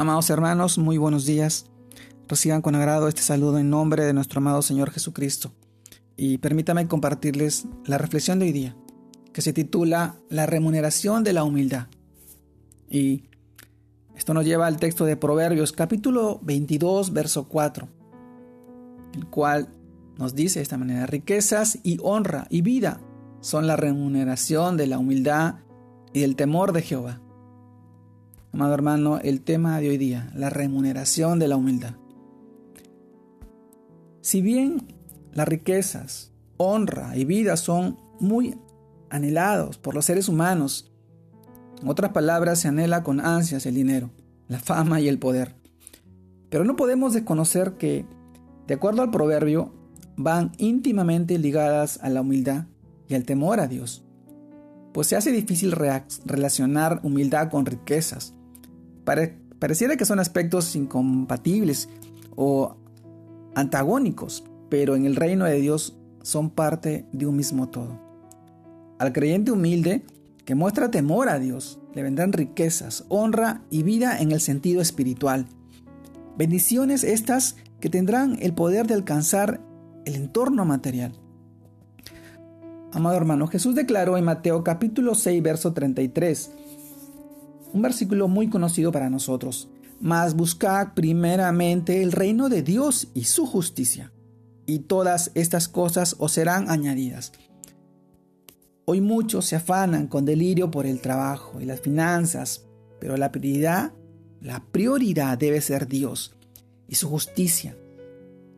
Amados hermanos, muy buenos días. Reciban con agrado este saludo en nombre de nuestro amado Señor Jesucristo. Y permítame compartirles la reflexión de hoy día, que se titula La remuneración de la humildad. Y esto nos lleva al texto de Proverbios capítulo 22, verso 4, el cual nos dice de esta manera, riquezas y honra y vida son la remuneración de la humildad y del temor de Jehová. Amado hermano, el tema de hoy día, la remuneración de la humildad. Si bien las riquezas, honra y vida son muy anhelados por los seres humanos, en otras palabras, se anhela con ansias el dinero, la fama y el poder. Pero no podemos desconocer que, de acuerdo al proverbio, van íntimamente ligadas a la humildad y al temor a Dios. Pues se hace difícil relacionar humildad con riquezas, pareciera que son aspectos incompatibles o antagónicos, pero en el reino de Dios son parte de un mismo todo. Al creyente humilde que muestra temor a Dios, le vendrán riquezas, honra y vida en el sentido espiritual. Bendiciones estas que tendrán el poder de alcanzar el entorno material. Amado hermano, Jesús declaró en Mateo capítulo 6, verso 33, un versículo muy conocido para nosotros. Mas buscad primeramente el reino de Dios y su justicia, y todas estas cosas os serán añadidas. Hoy muchos se afanan con delirio por el trabajo y las finanzas, pero la prioridad, la prioridad debe ser Dios y su justicia.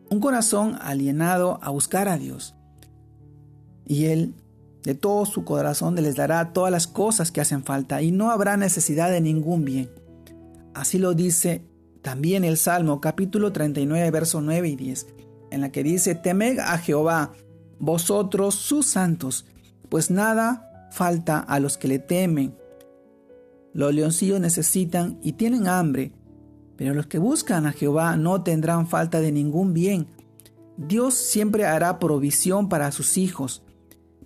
Un corazón alienado a buscar a Dios. Y Él de todo su corazón les dará todas las cosas que hacen falta y no habrá necesidad de ningún bien. Así lo dice también el Salmo capítulo 39 versos 9 y 10, en la que dice, temed a Jehová, vosotros sus santos, pues nada falta a los que le temen. Los leoncillos necesitan y tienen hambre, pero los que buscan a Jehová no tendrán falta de ningún bien. Dios siempre hará provisión para sus hijos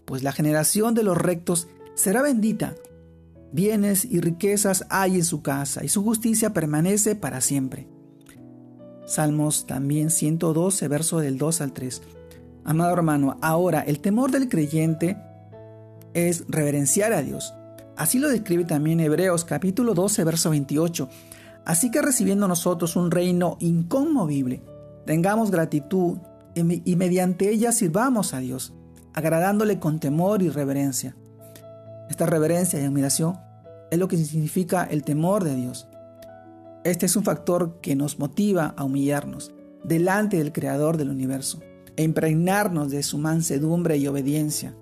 pues la generación de los rectos será bendita. Bienes y riquezas hay en su casa, y su justicia permanece para siempre. Salmos también 112, verso del 2 al 3. Amado hermano, ahora el temor del creyente es reverenciar a Dios. Así lo describe también Hebreos capítulo 12, verso 28. Así que recibiendo nosotros un reino inconmovible, tengamos gratitud y mediante ella sirvamos a Dios agradándole con temor y reverencia. Esta reverencia y admiración es lo que significa el temor de Dios. Este es un factor que nos motiva a humillarnos delante del Creador del universo e impregnarnos de su mansedumbre y obediencia.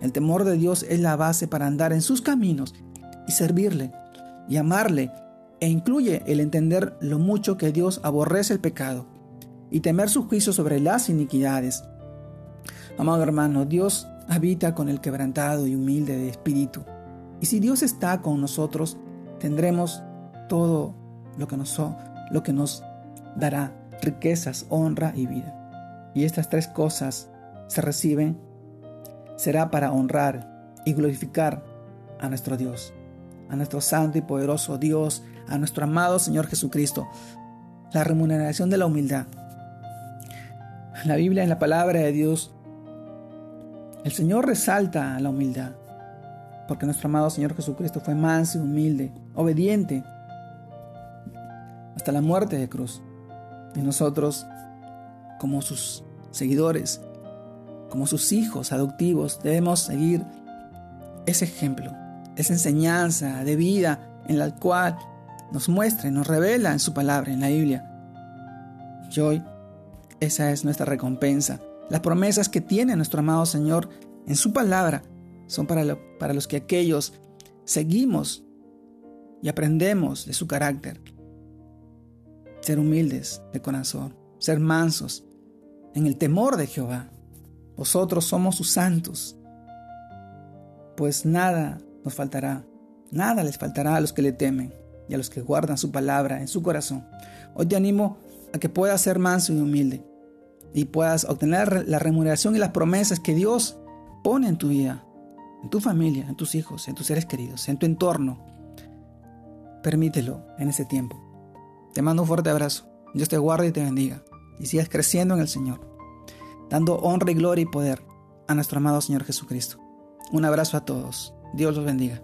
El temor de Dios es la base para andar en sus caminos y servirle y amarle e incluye el entender lo mucho que Dios aborrece el pecado y temer su juicio sobre las iniquidades Amado hermano, Dios habita con el quebrantado y humilde de espíritu. Y si Dios está con nosotros, tendremos todo lo que nos, lo que nos dará riquezas, honra y vida. Y estas tres cosas se reciben, será para honrar y glorificar a nuestro Dios, a nuestro santo y poderoso Dios, a nuestro amado Señor Jesucristo. La remuneración de la humildad. La Biblia en la palabra de Dios el Señor resalta la humildad, porque nuestro amado Señor Jesucristo fue manso y humilde, obediente, hasta la muerte de cruz. Y nosotros, como sus seguidores, como sus hijos adoptivos, debemos seguir ese ejemplo, esa enseñanza de vida en la cual nos muestra y nos revela en su palabra, en la Biblia. Y hoy esa es nuestra recompensa las promesas que tiene nuestro amado Señor en su palabra son para, para los que aquellos seguimos y aprendemos de su carácter. Ser humildes de corazón, ser mansos en el temor de Jehová. Vosotros somos sus santos, pues nada nos faltará, nada les faltará a los que le temen y a los que guardan su palabra en su corazón. Hoy te animo a que puedas ser manso y humilde y puedas obtener la remuneración y las promesas que Dios pone en tu vida, en tu familia, en tus hijos, en tus seres queridos, en tu entorno. Permítelo en ese tiempo. Te mando un fuerte abrazo. Dios te guarde y te bendiga. Y sigas creciendo en el Señor, dando honra y gloria y poder a nuestro amado Señor Jesucristo. Un abrazo a todos. Dios los bendiga.